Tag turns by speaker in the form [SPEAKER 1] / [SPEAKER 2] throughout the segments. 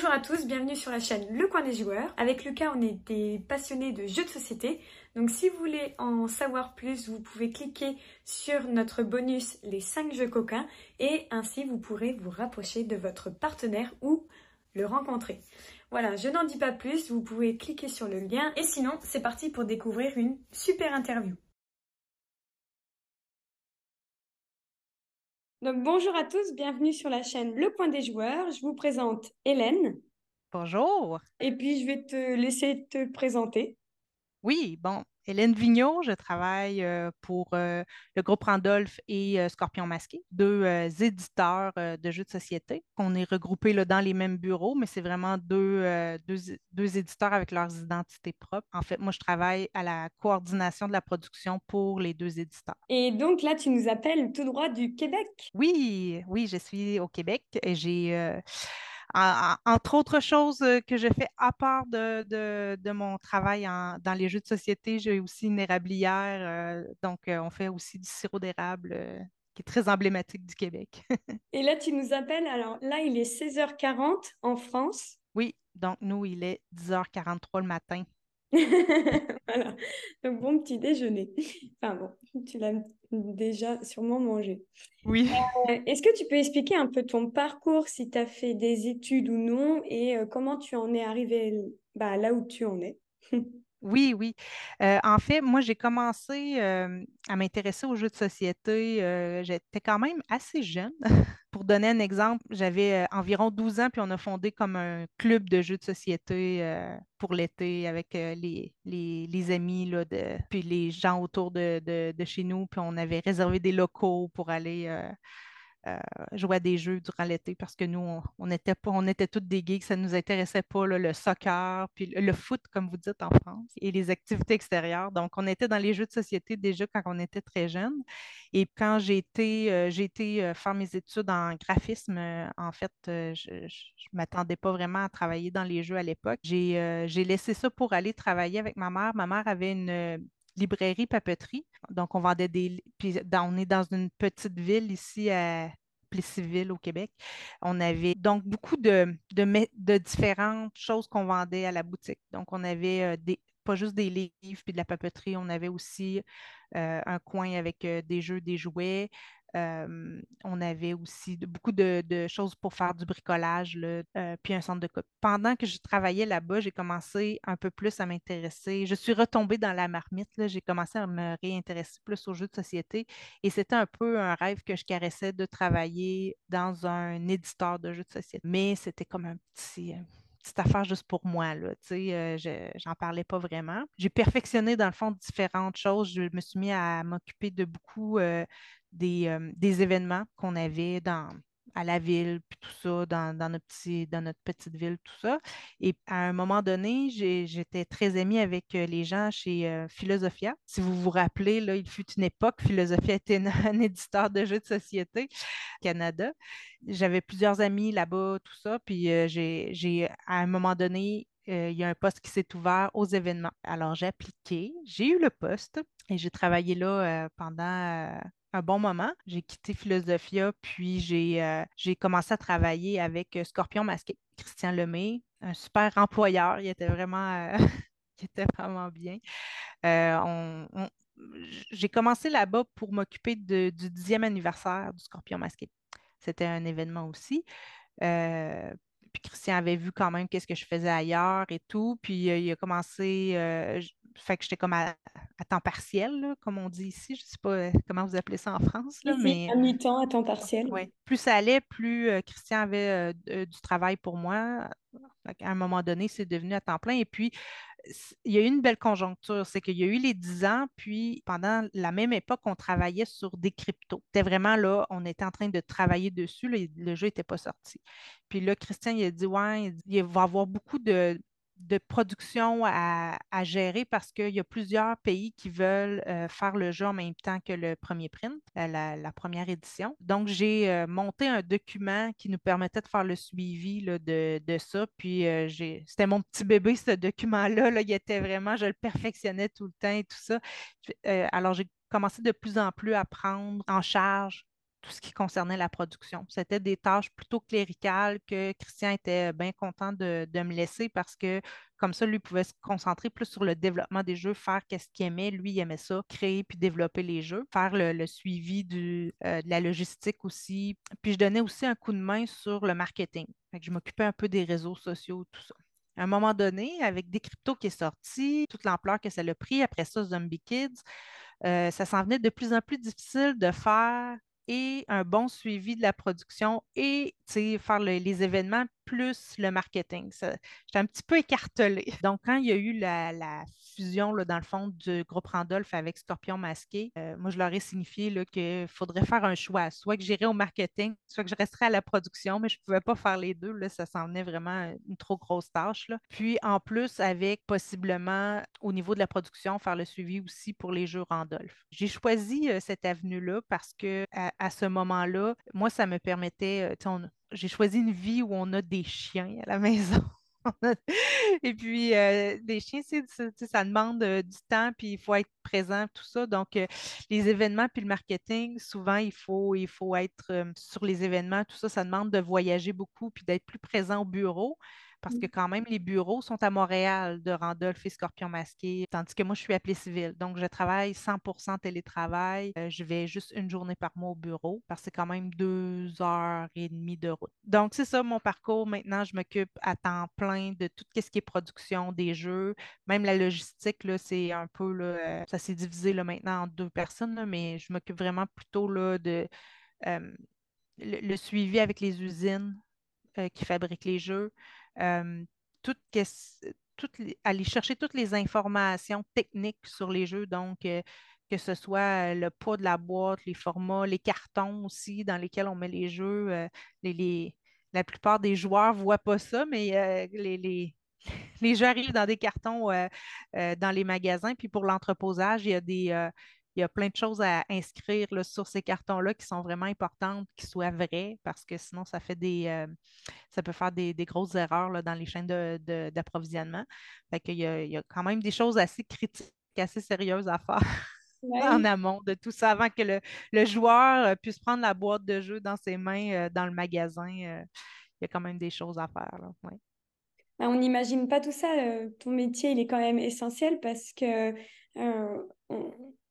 [SPEAKER 1] Bonjour à tous, bienvenue sur la chaîne Le Coin des Joueurs. Avec Lucas, on est des passionnés de jeux de société. Donc si vous voulez en savoir plus, vous pouvez cliquer sur notre bonus Les 5 jeux coquins et ainsi vous pourrez vous rapprocher de votre partenaire ou le rencontrer. Voilà, je n'en dis pas plus, vous pouvez cliquer sur le lien et sinon c'est parti pour découvrir une super interview. Donc bonjour à tous, bienvenue sur la chaîne Le Coin des Joueurs. Je vous présente Hélène.
[SPEAKER 2] Bonjour.
[SPEAKER 1] Et puis je vais te laisser te présenter.
[SPEAKER 2] Oui, bon, Hélène Vigneault, je travaille euh, pour euh, le groupe Randolph et euh, Scorpion Masqué, deux éditeurs de jeux de société. On est regroupés là, dans les mêmes bureaux, mais c'est vraiment deux, deux, éditeurs avec leurs identités propres. En fait, moi, je travaille à la coordination de la production pour les deux éditeurs.
[SPEAKER 1] Et donc là, tu nous appelles tout droit du Québec?
[SPEAKER 2] Oui, oui, je suis au Québec et j'ai entre autres choses euh, que je fais à part de, mon travail dans les jeux de société, j'ai aussi une érablière. Euh, donc, euh, on fait aussi du sirop d'érable qui est très emblématique du Québec.
[SPEAKER 1] Et là, tu nous appelles. Alors là, il est 16h40 en France.
[SPEAKER 2] Oui, donc nous, il est 10h43 le matin.
[SPEAKER 1] voilà. Donc, bon petit déjeuner. Enfin bon, tu l'as déjà sûrement mangé.
[SPEAKER 2] Oui.
[SPEAKER 1] Euh, est-ce que tu peux expliquer un peu ton parcours, si tu as fait des études ou non, et euh, comment tu en es arrivé bah, là où tu en es?
[SPEAKER 2] Oui, oui. En fait, moi, j'ai commencé à m'intéresser aux jeux de société. J'étais quand même assez jeune. Pour donner un exemple, j'avais environ 12 ans, puis on a fondé comme un club de jeux de société pour l'été avec les, amis, puis les gens autour de, chez nous, puis on avait réservé des locaux pour aller jouer à des jeux durant l'été parce que nous, on, était pas, toutes des geeks, ça ne nous intéressait pas le soccer, puis le, foot, comme vous dites en France, et les activités extérieures. Donc, on était dans les jeux de société déjà quand on était très jeune. Et quand j'ai été, euh, euh, faire mes études en graphisme, en fait, je ne m'attendais pas vraiment à travailler dans les jeux à l'époque. J'ai laissé ça pour aller travailler avec ma mère. Ma mère avait une librairie papeterie. Donc, on vendait des. Puis, on est dans une petite ville ici à Plessisville, au Québec. On avait donc beaucoup de, différentes choses qu'on vendait à la boutique. Donc, on avait euh, des, pas juste des livres puis de la papeterie, on avait aussi euh, un coin avec euh, des jeux, des jouets, on avait aussi beaucoup de, choses pour faire du bricolage, euh, puis un centre de copie. Pendant que je travaillais là-bas, j'ai commencé un peu plus à m'intéresser. Je suis retombée dans la marmite. J'ai commencé à me réintéresser plus aux jeux de société. Et c'était un peu un rêve que je caressais de travailler dans un éditeur de jeux de société. Mais c'était comme un petit petite affaire juste pour moi. Là, euh, je n'en parlais pas vraiment. J'ai perfectionné, dans le fond, différentes choses. Je me suis mis à m'occuper de beaucoup euh, euh, des, événements qu'on avait dans, à la ville, puis tout ça, dans, notre petit, dans notre petite ville, tout ça. Et à un moment donné, j'étais très amie avec les gens chez Philosophia. Si vous vous rappelez, là, il fut une époque, Philosophia était un éditeur de jeux de société Canada. J'avais plusieurs amis là-bas, tout ça. Puis j'ai, à un moment donné, il y a un poste qui s'est ouvert aux événements. Alors, j'ai appliqué, j'ai eu le poste et j'ai travaillé là pendant un bon moment. J'ai quitté Philosophia, puis j'ai euh, commencé à travailler avec euh, Scorpion Masqué, Christian Lemay, un super employeur. Il était vraiment, euh, était vraiment bien. j'ai commencé là-bas pour m'occuper du dixième anniversaire du Scorpion Masqué. C'était un événement aussi. Puis Christian avait vu quand même qu'est-ce que je faisais ailleurs et tout. Puis il a commencé, fait que j'étais comme à, temps partiel, comme on dit ici. Je ne sais pas euh, comment vous appelez ça en France. Là, mais...
[SPEAKER 1] À mi-temps, à temps partiel.
[SPEAKER 2] Oui. Plus ça allait, plus euh, Christian avait euh, du travail pour moi. À un moment donné, c'est devenu à temps plein. Et puis, il y a eu une belle conjoncture. C'est qu'il y a eu les 10 ans, puis pendant la même époque, on travaillait sur des cryptos. C'était vraiment là, on était en train de travailler dessus. le jeu n'était pas sorti. Puis là, Christian, il a dit Ouais, il va y avoir beaucoup de de production à, gérer parce qu'il y a plusieurs pays qui veulent euh, faire le jeu en même temps que le premier print, euh, la, première édition. Donc, j'ai euh, monté un document qui nous permettait de faire le suivi de, ça. Puis, c'était mon petit bébé, ce document-là. Là, il était vraiment, je le perfectionnais tout le temps et tout ça. alors, j'ai commencé de plus en plus à prendre en charge tout ce qui concernait la production. C'était des tâches plutôt cléricales que Christian était bien content de, me laisser parce que comme ça, lui pouvait se concentrer plus sur le développement des jeux, faire qu'est-ce qu'il aimait. Lui, il aimait ça, créer puis développer les jeux, faire le, suivi euh, de la logistique aussi. Puis je donnais aussi un coup de main sur le marketing. je m'occupais un peu des réseaux sociaux, tout ça. À un moment donné, avec Décrypto qui est sorti, toute l'ampleur que ça a pris, après ça, Zombie Kids, euh, ça s'en venait de plus en plus difficile de faire et un bon suivi de la production et faire les événements plus le marketing. J'étais un petit peu écartelée. Donc, quand il y a eu la, fusion, là, dans le fond, du groupe Randolph avec Scorpion Masqué, euh, moi, je leur ai signifié qu'il faudrait faire un choix. Soit que j'irais au marketing, soit que je resterais à la production, mais je ne pouvais pas faire les deux. Là, ça s'en venait vraiment une trop grosse tâche. Là. Puis, en plus, avec possiblement, au niveau de la production, faire le suivi aussi pour les jeux Randolph. J'ai choisi euh, cette avenue-là parce que à, ce moment-là, moi, ça me permettait, euh, j'ai choisi une vie où on a des chiens à la maison. Et puis, euh, des chiens, ça demande euh, du temps, puis il faut être présent, tout ça. Donc, euh, les événements, puis le marketing, souvent, il faut, il faut être sur les événements, tout ça, ça demande de voyager beaucoup, puis d'être plus présent au bureau parce que quand même, les bureaux sont à Montréal de Randolph et Scorpion Masqué, tandis que moi, je suis appelée civile. Donc, je travaille 100% télétravail. Euh, je vais juste une journée par mois au bureau parce que c'est quand même deux heures et demie de route. Donc, c'est ça mon parcours. Maintenant, je m'occupe à temps plein de tout ce qui est production des jeux. Même la logistique, là, c'est un peu, là, euh, ça s'est divisé là, maintenant en deux personnes, mais je m'occupe vraiment plutôt là, de euh, le, suivi avec les usines qui fabriquent les jeux, euh, aller chercher toutes les informations techniques sur les jeux, donc euh, que ce soit le poids de la boîte, les formats, les cartons aussi dans lesquels on met les jeux. Euh, la plupart des joueurs ne voient pas ça, mais les, les, jeux arrivent dans des cartons dans les magasins. Puis pour l'entreposage, il y a des, il y a plein de choses à inscrire sur ces cartons-là qui sont vraiment importantes, qui soient vraies, parce que sinon, ça fait des euh, ça peut faire des, grosses erreurs dans les chaînes d'approvisionnement. a, il y a quand même des choses assez critiques, assez sérieuses à faire. en amont de tout ça, avant que le, joueur euh, puisse prendre la boîte de jeu dans ses mains euh, dans le magasin. il y a quand même des choses à faire.
[SPEAKER 1] Ben, on n'imagine pas tout ça. ton métier, il est quand même essentiel parce que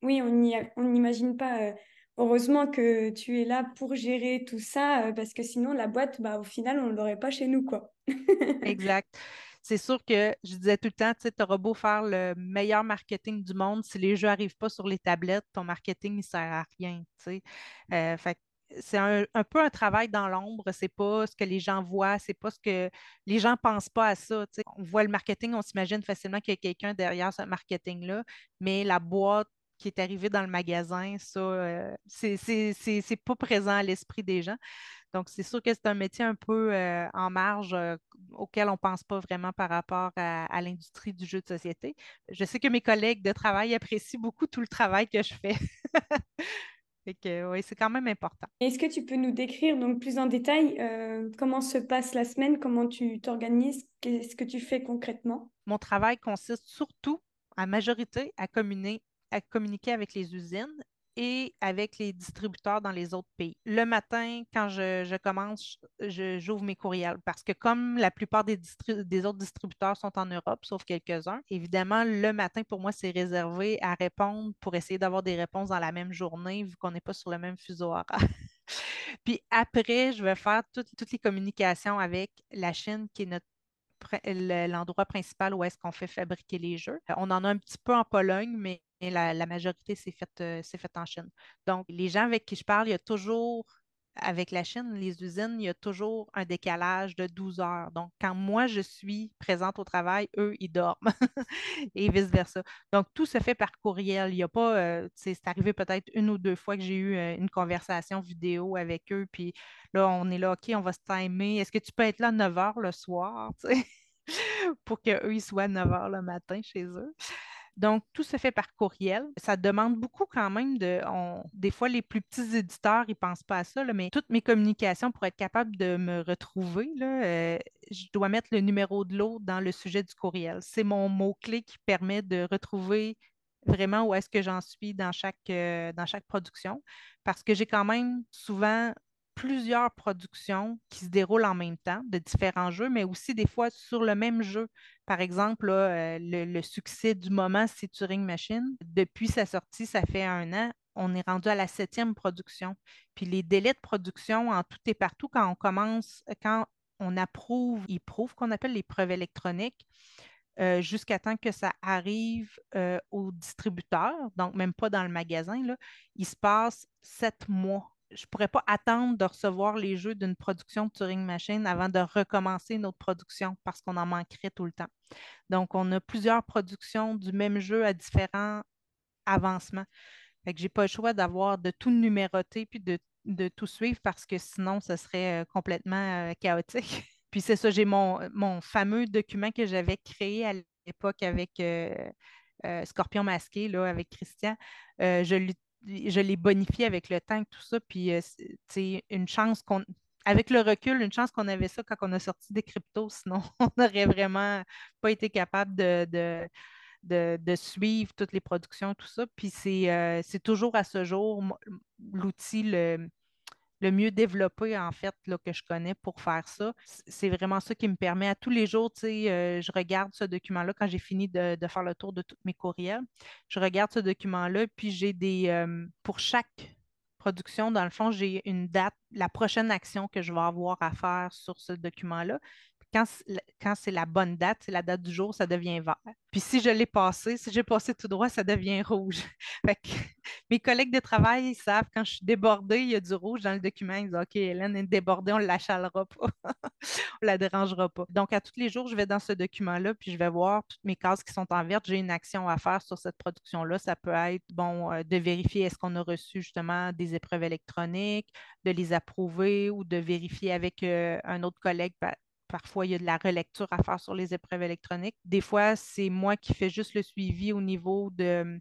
[SPEAKER 1] oui, on n'imagine pas. Euh, heureusement que tu es là pour gérer tout ça, euh, parce que sinon, la boîte, bah, au final, on ne l'aurait pas chez nous,
[SPEAKER 2] exact. C'est sûr que je disais tout le temps, tu auras beau faire le meilleur marketing du monde, si les jeux n'arrivent pas sur les tablettes, ton marketing ne sert à rien. Euh, c'est un, peu un travail dans l'ombre, c'est pas ce que les gens voient, c'est pas ce que les gens pensent pas à ça. On voit le marketing, on s'imagine facilement qu'il y a quelqu'un derrière ce marketing-là, mais la boîte qui est arrivé dans le magasin, ça, euh, c'est pas présent à l'esprit des gens. Donc, c'est sûr que c'est un métier un peu euh, en marge euh, auquel on ne pense pas vraiment par rapport à, l'industrie du jeu de société. Je sais que mes collègues de travail apprécient beaucoup tout le travail que je fais. oui, c'est quand même important.
[SPEAKER 1] Est-ce que tu peux nous décrire donc plus en détail comment se passe la semaine, comment tu t'organises, qu'est-ce que tu fais concrètement?
[SPEAKER 2] Mon travail consiste surtout, à majorité, à communiquer à communiquer avec les usines et avec les distributeurs dans les autres pays. Le matin, quand je, commence, j'ouvre mes courriels parce que comme la plupart des, autres distributeurs sont en Europe, sauf quelques-uns, évidemment, le matin, pour moi, c'est réservé à répondre pour essayer d'avoir des réponses dans la même journée, vu qu'on n'est pas sur le même fuseau horaire. Puis après, je vais faire toutes les communications avec la Chine, qui est notre l'endroit principal où est-ce qu'on fait fabriquer les jeux. On en a un petit peu en Pologne, mais la, majorité s'est faite euh, fait en Chine. Donc, les gens avec qui je parle, il y a toujours, avec la Chine, les usines, il y a toujours un décalage de 12 heures. Donc, quand moi, je suis présente au travail, eux, ils dorment et vice-versa. Donc, tout se fait par courriel. Il n'y a pas, euh, c'est arrivé peut-être une ou deux fois que j'ai eu euh, une conversation vidéo avec eux, puis là, on est là, OK, on va se timer. Est-ce que tu peux être là à 9 heures le soir? pour qu'eux, ils soient à 9 heures le matin chez eux? Donc, tout se fait par courriel. Ça demande beaucoup quand même de. des fois, les plus petits éditeurs, ils ne pensent pas à ça, mais toutes mes communications pour être capable de me retrouver, euh, je dois mettre le numéro de l'autre dans le sujet du courriel. C'est mon mot-clé qui permet de retrouver vraiment où est-ce que j'en suis dans chaque, euh, dans chaque production, parce que j'ai quand même souvent plusieurs productions qui se déroulent en même temps de différents jeux, mais aussi des fois sur le même jeu. Par exemple, euh, le, succès du moment, c'est Turing Machine. Depuis sa sortie, ça fait un an, on est rendu à la septième production. Puis les délais de production en tout et partout, quand on commence, quand on approuve, ils prouvent qu'on appelle les preuves électroniques, euh, jusqu'à temps que ça arrive euh, au distributeur, donc même pas dans le magasin, là, il se passe sept mois. Je ne pourrais pas attendre de recevoir les jeux d'une production de Turing Machine avant de recommencer notre production parce qu'on en manquerait tout le temps. Donc, on a plusieurs productions du même jeu à différents avancements. Fait que j'ai pas le choix d'avoir de tout numéroter puis de, tout suivre parce que sinon, ce serait euh, complètement chaotique. Puis c'est ça, j'ai mon, fameux document que j'avais créé à l'époque avec euh, euh, Scorpion masqué, là, avec Christian. Euh, je je l'ai bonifié avec le temps tout ça. Puis c'est une chance qu'on. Avec le recul, une chance qu'on avait ça quand on a sorti des cryptos, sinon on n'aurait vraiment pas été capable de, suivre toutes les productions, tout ça. Puis c'est toujours à ce jour l'outil le, le mieux développé, en fait, là, que je connais pour faire ça. C'est vraiment ça qui me permet à tous les jours, tu sais, euh, je regarde ce document-là quand j'ai fini de, faire le tour de tous mes courriels. Je regarde ce document-là, puis j'ai des, euh, pour chaque production, dans le fond, j'ai une date, la prochaine action que je vais avoir à faire sur ce document-là quand, c'est la bonne date, c'est la date du jour, ça devient vert. Puis si je l'ai passé, si j'ai passé tout droit, ça devient rouge. fait mes collègues de travail, ils savent quand je suis débordée, il y a du rouge dans le document. Ils disent OK, Hélène est débordée, on ne la chalera pas. on ne la dérangera pas. Donc, à tous les jours, je vais dans ce document-là, puis je vais voir toutes mes cases qui sont en vert. J'ai une action à faire sur cette production-là. Ça peut être, bon, euh, de vérifier est-ce qu'on a reçu justement des épreuves électroniques, de les approuver ou de vérifier avec euh, un autre collègue Parfois, il y a de la relecture à faire sur les épreuves électroniques. Des fois, c'est moi qui fais juste le suivi au niveau de,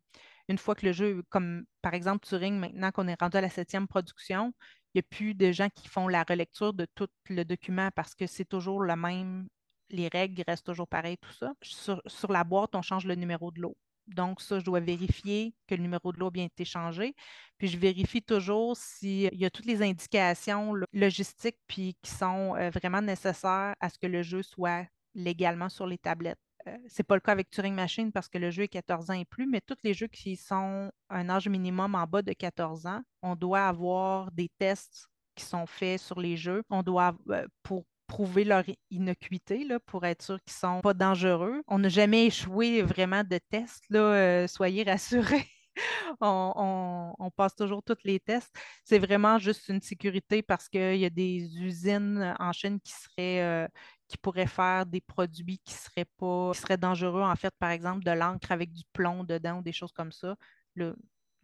[SPEAKER 2] une fois que le jeu, comme par exemple Turing, maintenant qu'on est rendu à la septième production, il n'y a plus de gens qui font la relecture de tout le document parce que c'est toujours le même, les règles restent toujours pareilles, tout ça. Sur, sur la boîte, on change le numéro de l'eau. Donc, ça, je dois vérifier que le numéro de l'eau a bien été changé. Puis, je vérifie toujours s'il y a toutes les indications logistiques puis qui sont euh, vraiment nécessaires à ce que le jeu soit légalement sur les tablettes. Ce euh, c'est pas le cas avec Turing Machine parce que le jeu est 14 ans et plus, mais tous les jeux qui sont un âge minimum en bas de 14 ans, on doit avoir des tests qui sont faits sur les jeux. On doit, euh, pour prouver leur innocuité là, pour être sûr qu'ils ne sont pas dangereux. On n'a jamais échoué vraiment de tests, euh, soyez rassurés. on, passe toujours tous les tests. C'est vraiment juste une sécurité parce qu'il y a des usines en Chine qui seraient euh, qui pourraient faire des produits qui seraient pas qui seraient dangereux, en fait, par exemple, de l'encre avec du plomb dedans ou des choses comme ça.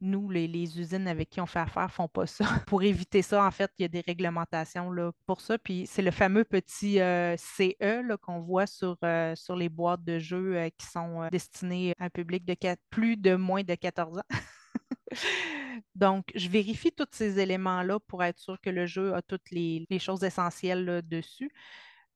[SPEAKER 2] Nous, les, usines avec qui on fait affaire ne font pas ça. pour éviter ça, en fait, il y a des réglementations là, pour ça. Puis c'est le fameux petit euh, CE qu'on voit sur, euh, sur les boîtes de jeux euh, qui sont destinées à un public de plus de moins de 14 ans. Donc, je vérifie tous ces éléments-là pour être sûr que le jeu a toutes les, choses essentielles dessus.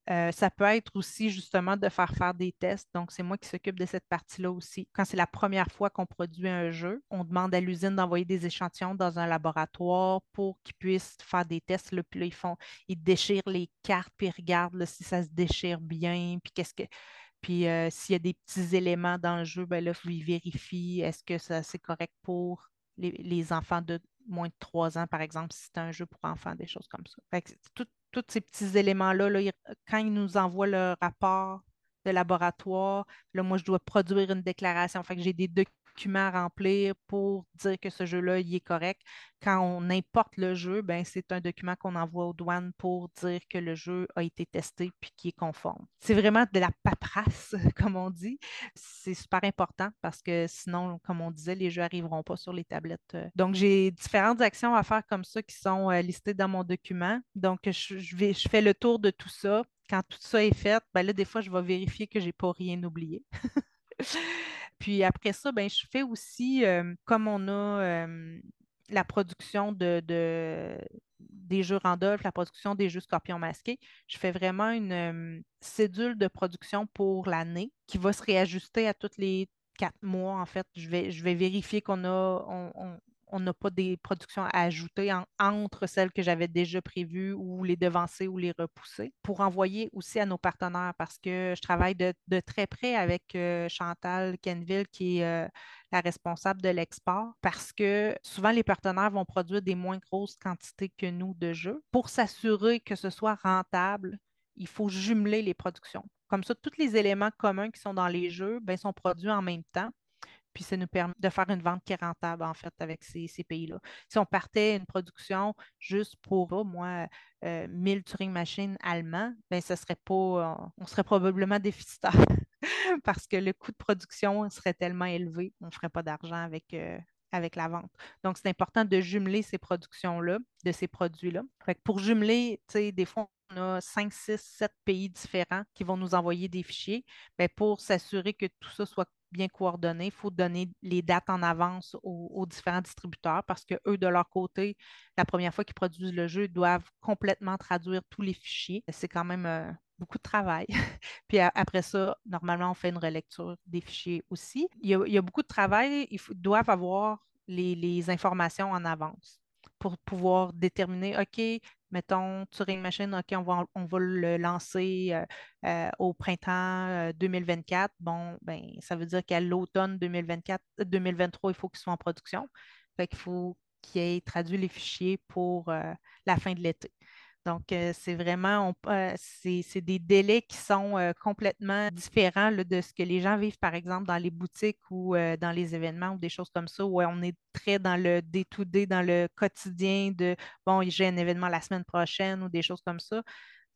[SPEAKER 2] Euh, ça peut être aussi justement de faire faire des tests. Donc, c'est moi qui s'occupe de cette partie-là aussi. Quand c'est la première fois qu'on produit un jeu, on demande à l'usine d'envoyer des échantillons dans un laboratoire pour qu'ils puissent faire des tests. Là, puis là, ils font, ils déchirent les cartes, puis ils regardent si ça se déchire bien, puis qu'est-ce que. Puis euh, s'il y a des petits éléments dans le jeu, ben là, ils vérifient est-ce que ça c'est correct pour les, enfants de moins de 3 ans, par exemple, si c'est un jeu pour enfants, des choses comme ça. Fait tout, tous ces petits éléments-là, quand ils nous envoient le rapport de laboratoire, là, moi, je dois produire une déclaration. Fait que j'ai des documents à remplir pour dire que ce jeu-là, il est correct. Quand on importe le jeu, ben, c'est un document qu'on envoie aux douanes pour dire que le jeu a été testé puis qu'il est conforme. C'est vraiment de la paperasse, comme on dit. C'est super important parce que sinon, comme on disait, les jeux n'arriveront pas sur les tablettes. Donc, j'ai différentes actions à faire comme ça qui sont euh, listées dans mon document. Donc, je, fais le tour de tout ça. Quand tout ça est fait, ben là, des fois, je vais vérifier que je n'ai pas rien oublié. Puis après ça, ben, je fais aussi, euh, comme on a euh, la production de, des jeux Randolph, la production des jeux Scorpion masqués, je fais vraiment une euh, cédule de production pour l'année qui va se réajuster à toutes les quatre mois, en fait, je vais, je vais vérifier qu'on a, on n'a pas des productions à ajouter entre celles que j'avais déjà prévues ou les devancer ou les repousser pour envoyer aussi à nos partenaires parce que je travaille de, très près avec euh, Chantal Kenville qui est euh, la responsable de l'export parce que souvent les partenaires vont produire des moins grosses quantités que nous de jeux. Pour s'assurer que ce soit rentable, il faut jumeler les productions. Comme ça, tous les éléments communs qui sont dans les jeux ben, sont produits en même temps puis ça nous permet de faire une vente qui est rentable, en fait, avec ces, pays-là. Si on partait une production juste pour, oh, moi, 1000 euh, Turing Machines allemands, ben, ça serait pas, euh, on serait probablement déficitaire parce que le coût de production serait tellement élevé, on ne ferait pas d'argent avec, euh, avec la vente. Donc, c'est important de jumeler ces productions-là, de ces produits-là. Pour jumeler, des fois, on a 5, 6, 7 pays différents qui vont nous envoyer des fichiers. Bien, pour s'assurer que tout ça soit bien coordonné. Il faut donner les dates en avance aux, différents distributeurs parce qu'eux, de leur côté, la première fois qu'ils produisent le jeu, ils doivent complètement traduire tous les fichiers. C'est quand même euh, beaucoup de travail. Puis après ça, normalement, on fait une relecture des fichiers aussi. Il y a, beaucoup de travail. Ils doivent avoir les informations en avance pour pouvoir déterminer, OK, mettons, Turing Machine, OK, on va, on va le lancer euh, euh, au printemps 2024. Euh, bon, ben, ça veut dire qu'à l'automne 2024, 2023, il faut qu'il soit en production. Fait qu'il faut qu'il ait traduit les fichiers pour la fin de l'été. Donc, euh, c'est vraiment, euh, c'est des délais qui sont euh, complètement différents de ce que les gens vivent, par exemple, dans les boutiques ou dans les événements ou des choses comme ça, où on est très dans le day-to-day, dans le quotidien de, bon, j'ai un événement la semaine prochaine ou des choses comme ça.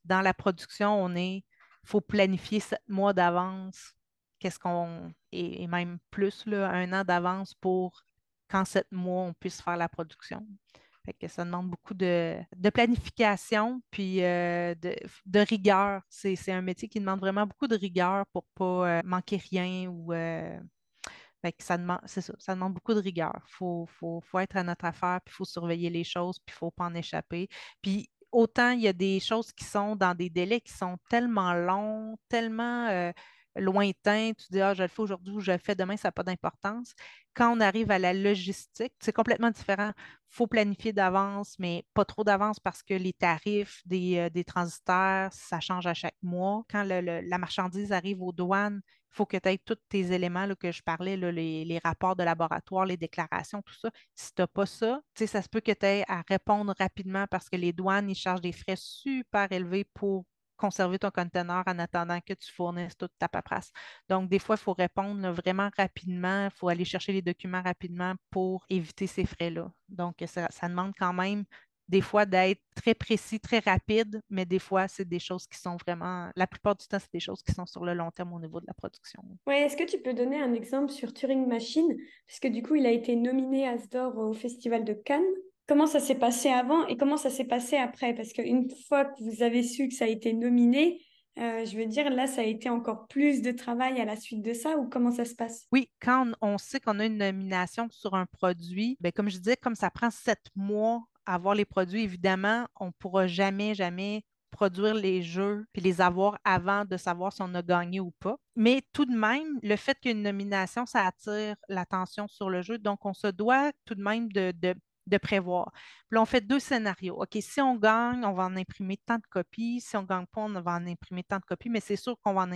[SPEAKER 2] Dans la production, on est, il faut planifier sept mois d'avance, qu'est-ce qu'on, et, même plus, là, un an d'avance pour qu'en sept mois, on puisse faire la production que ça demande beaucoup de, planification puis euh, de, rigueur. C'est un métier qui demande vraiment beaucoup de rigueur pour ne pas euh, manquer rien ou euh, ça demande, ça, ça demande beaucoup de rigueur. Il faut, faut, être à notre affaire, puis il faut surveiller les choses, puis il ne faut pas en échapper. Puis autant il y a des choses qui sont dans des délais qui sont tellement longs, tellement lointain, tu dis, ah, je le fais aujourd'hui ou je le fais demain, ça n'a pas d'importance. Quand on arrive à la logistique, c'est complètement différent. Il faut planifier d'avance, mais pas trop d'avance parce que les tarifs des, euh, des transitaires, ça change à chaque mois. Quand la marchandise arrive aux douanes, il faut que tu aies tous tes éléments là, que je parlais, les, les, rapports de laboratoire, les déclarations, tout ça. Si tu n'as pas ça, ça se peut que tu aies à répondre rapidement parce que les douanes, ils chargent des frais super élevés pour conserver ton conteneur en attendant que tu fournisses toute ta paperasse. Donc, des fois, il faut répondre vraiment rapidement, il faut aller chercher les documents rapidement pour éviter ces frais-là. Donc, ça, demande quand même des fois d'être très précis, très rapide, mais des fois, c'est des choses qui sont vraiment, la plupart du temps, c'est des choses qui sont sur le long terme au niveau de la production.
[SPEAKER 1] Oui, est-ce que tu peux donner un exemple sur Turing Machine? Puisque du coup, il a été nominé à Asdor au Festival de Cannes comment ça s'est passé avant et comment ça s'est passé après? Parce qu'une fois que vous avez su que ça a été nominé, euh, je veux dire, là, ça a été encore plus de travail à la suite de ça ou comment ça se passe?
[SPEAKER 2] Oui, quand on, sait qu'on a une nomination sur un produit, bien, comme je disais, comme ça prend sept mois à avoir les produits, évidemment, on ne pourra jamais, jamais produire les jeux puis les avoir avant de savoir si on a gagné ou pas. Mais tout de même, le fait qu'une nomination, ça attire l'attention sur le jeu. Donc, on se doit tout de même de de prévoir. Puis là, on fait deux scénarios. OK, si on gagne, on va en imprimer tant de copies. Si on ne gagne pas, on va en imprimer tant de copies, mais c'est sûr qu'on va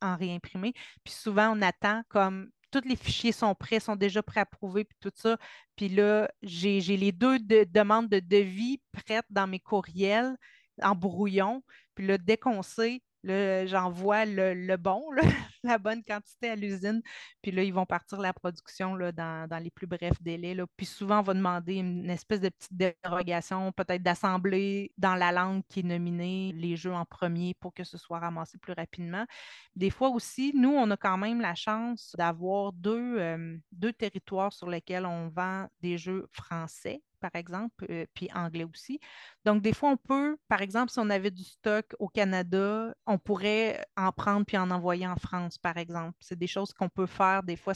[SPEAKER 2] en, réimprimer. Puis souvent, on attend comme tous les fichiers sont prêts, sont déjà préapprouvés, puis tout ça. Puis là, j'ai les deux demandes de devis prêtes dans mes courriels en brouillon. Puis là, dès qu'on sait, j'envoie le, bon, la bonne quantité à l'usine. Puis là, ils vont partir la production là, dans, les plus brefs délais. Là. Puis souvent, on va demander une espèce de petite dérogation, peut-être d'assembler dans la langue qui est nominée les jeux en premier pour que ce soit ramassé plus rapidement. Des fois aussi, nous, on a quand même la chance d'avoir deux, euh, deux territoires sur lesquels on vend des jeux français par exemple, euh, puis anglais aussi. Donc, des fois, on peut, par exemple, si on avait du stock au Canada, on pourrait en prendre puis en envoyer en France, par exemple. C'est des choses qu'on peut faire. Des fois,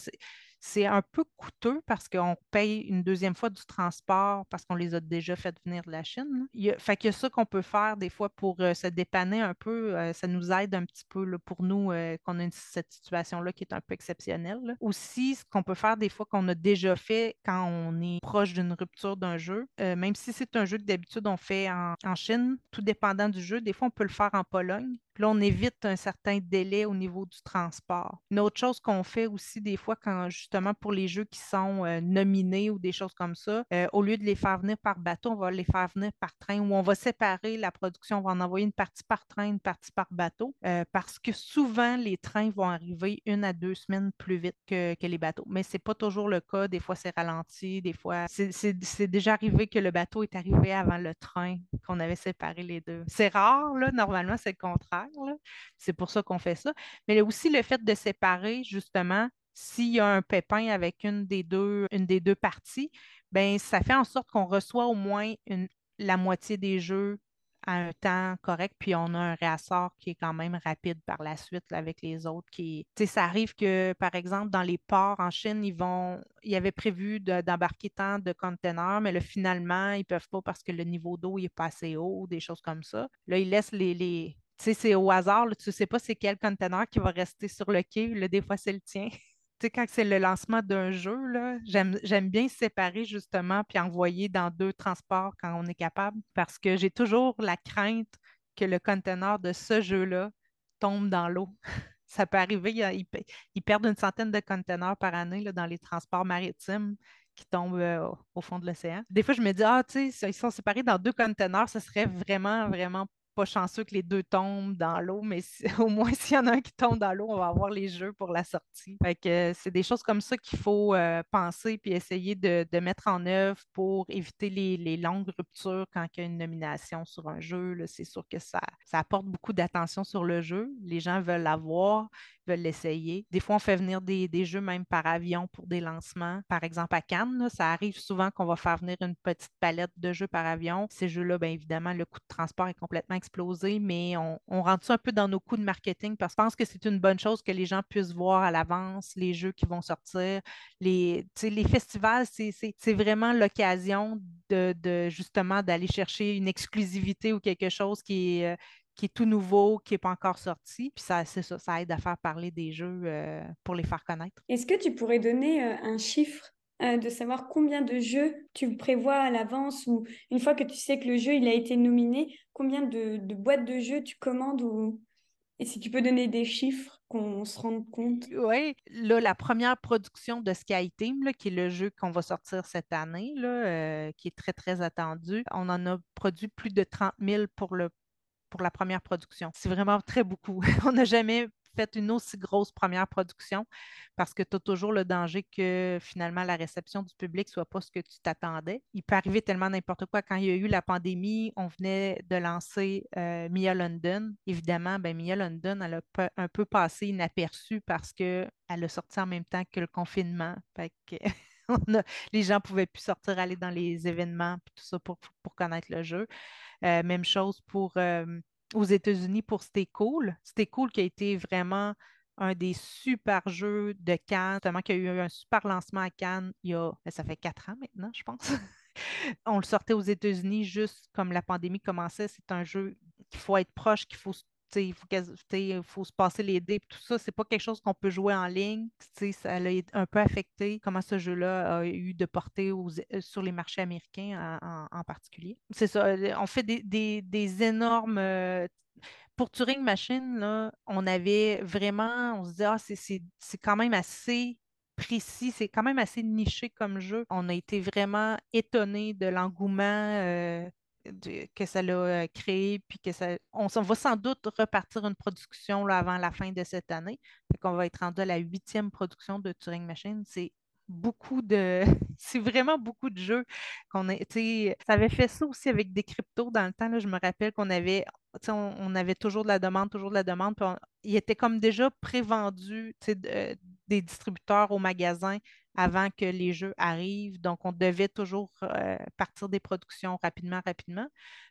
[SPEAKER 2] C'est un peu coûteux parce qu'on paye une deuxième fois du transport parce qu'on les a déjà fait venir de la Chine. Il y a, fait que ça qu'on peut faire des fois pour euh, se dépanner un peu, euh, ça nous aide un petit peu pour nous euh, qu'on a cette situation-là qui est un peu exceptionnelle. Aussi, ce qu'on peut faire des fois qu'on a déjà fait quand on est proche d'une rupture d'un jeu, même si c'est un jeu que d'habitude on fait en, en Chine, tout dépendant du jeu, des fois on peut le faire en Pologne là, on évite un certain délai au niveau du transport. Une autre chose qu'on fait aussi des fois, quand justement pour les jeux qui sont euh, nominés ou des choses comme ça, euh, au lieu de les faire venir par bateau, on va les faire venir par train ou on va séparer la production, on va en envoyer une partie par train, une partie par bateau, euh, parce que souvent les trains vont arriver une à deux semaines plus vite que, les bateaux. Mais ce n'est pas toujours le cas. Des fois, c'est ralenti, des fois, c'est déjà arrivé que le bateau est arrivé avant le train, qu'on avait séparé les deux. C'est rare, là, normalement, c'est le contraire. C'est pour ça qu'on fait ça. Mais aussi le fait de séparer, justement, s'il y a un pépin avec une des deux, une des deux parties, ben ça fait en sorte qu'on reçoit au moins la moitié des jeux à un temps correct, puis on a un réassort qui est quand même rapide par la suite avec les autres. Qui... ça arrive que, par exemple, dans les ports en Chine, ils vont. Avaient prévu d'embarquer tant de conteneurs, mais là, finalement, ils ne peuvent pas parce que le niveau d'eau n'est pas assez haut, des choses comme ça. Là, ils laissent les, sais, c'est au hasard, tu ne sais pas c'est quel conteneur qui va rester sur le quai, là, des fois c'est le tien. tu sais, quand c'est le lancement d'un jeu, j'aime bien séparer justement puis envoyer dans deux transports quand on est capable parce que j'ai toujours la crainte que le conteneur de ce jeu-là tombe dans l'eau. Ça peut arriver, ils, perdent une centaine de conteneurs par année là, dans les transports maritimes qui tombent euh, au fond de l'océan. Des fois, je me dis, ah, tu sais, ils sont séparés dans deux conteneurs, ce serait vraiment, vraiment pas chanceux que les deux tombent dans l'eau, mais au moins s'il y en a un qui tombe dans l'eau, on va avoir les jeux pour la sortie. Fait que euh, c'est des choses comme ça qu'il faut euh, penser puis essayer de, mettre en œuvre pour éviter les, longues ruptures quand il y a une nomination sur un jeu. C'est sûr que ça, ça apporte beaucoup d'attention sur le jeu. Les gens veulent l'avoir, veulent l'essayer. Des fois, on fait venir des, jeux même par avion pour des lancements. Par exemple, à Cannes, ça arrive souvent qu'on va faire venir une petite palette de jeux par avion. Ces jeux-là, bien évidemment, le coût de transport est complètement explosé, mais on, rentre un peu dans nos coûts de marketing parce que je pense que c'est une bonne chose que les gens puissent voir à l'avance les jeux qui vont sortir. Les, festivals, c'est vraiment l'occasion de, de, justement d'aller chercher une exclusivité ou quelque chose qui est, euh, qui est tout nouveau, qui n'est pas encore sorti. Puis ça, c'est ça, ça aide à faire parler des jeux euh, pour les faire connaître.
[SPEAKER 1] Est-ce que tu pourrais donner euh, un chiffre euh, de savoir combien de jeux tu prévois à l'avance ou une fois que tu sais que le jeu il a été nominé, combien de, boîtes de jeux tu commandes ou et si tu peux donner des chiffres qu'on se rende compte?
[SPEAKER 2] Oui, là, la première production de Sky Team, là, qui est le jeu qu'on va sortir cette année, là, qui est très, très attendu, on en a produit plus de 30 000 pour le pour la première production. C'est vraiment très beaucoup. On n'a jamais fait une aussi grosse première production parce que tu as toujours le danger que finalement la réception du public soit pas ce que tu t'attendais. Il peut arriver tellement n'importe quoi. Quand il y a eu la pandémie, on venait de lancer euh, Mia London. Évidemment, ben, Mia London, elle a un peu passé inaperçue parce qu'elle a sorti en même temps que le confinement. les gens ne pouvaient plus sortir, aller dans les événements, tout ça pour, pour connaître le jeu. Euh, même chose pour euh, aux États-Unis pour Stay Cool. Stay Cool qui a été vraiment un des super jeux de Cannes, notamment qui a eu un super lancement à Cannes il y a, ben, ça fait quatre ans maintenant, je pense. On le sortait aux États-Unis juste comme la pandémie commençait. C'est un jeu qu'il faut être proche, qu'il faut il faut, faut, se passer les dés, tout ça, c'est pas quelque chose qu'on peut jouer en ligne. Ça a un peu affecté comment ce jeu-là a eu de portée euh, sur les marchés américains en, particulier. C'est ça, euh, on fait des, énormes. Euh, pour Turing Machine, là, on avait vraiment, on se dit, ah, c'est quand même assez précis, c'est quand même assez niché comme jeu. On a été vraiment étonnés de l'engouement que ça l'a euh, créé, puis que ça. On, va sans doute repartir une production avant la fin de cette année. Fait qu'on va être rendu à la huitième production de Turing Machine. C'est beaucoup de. c'est vraiment beaucoup de jeux qu'on a. Ça avait fait ça aussi avec des cryptos dans le temps. Là, je me rappelle qu'on avait. On, avait toujours de la demande, toujours de la demande. Puis il était comme déjà prévendu des distributeurs au magasin avant que les jeux arrivent. Donc, on devait toujours euh, partir des productions rapidement, rapidement.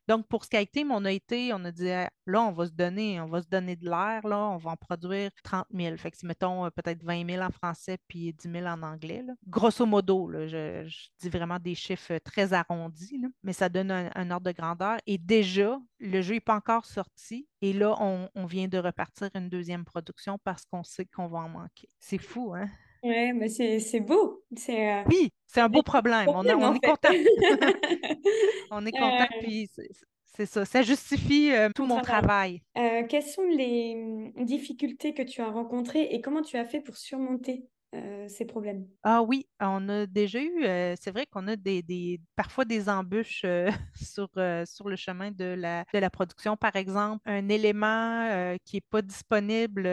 [SPEAKER 2] Donc, pour Sky Team, on a été, on a dit, ah, là, on va se donner, on va se donner de l'air, là, on va en produire 30 000. Fait que si, mettons, euh, peut-être 20 000 en français puis 10 000 en anglais, grosso modo, je, dis vraiment des chiffres très arrondis, mais ça donne un, ordre de grandeur. Et déjà, le jeu n'est pas encore sorti. Et là, on vient de repartir une deuxième production parce qu'on sait qu'on va en manquer. C'est fou, hein?
[SPEAKER 1] Ouais, mais c'est beau.
[SPEAKER 2] Euh, oui, c'est un beau problème. On, est content. on est content, puis c'est ça. Ça justifie euh, tout mon travail.
[SPEAKER 1] Euh, quelles sont les hum, difficultés que tu as rencontrées et comment tu as fait pour surmonter? Euh, ces problèmes?
[SPEAKER 2] Ah oui, on a déjà eu, euh, c'est vrai qu'on a des, parfois des embûches euh, sur, le chemin de la, production. Par exemple, un élément qui n'est pas disponible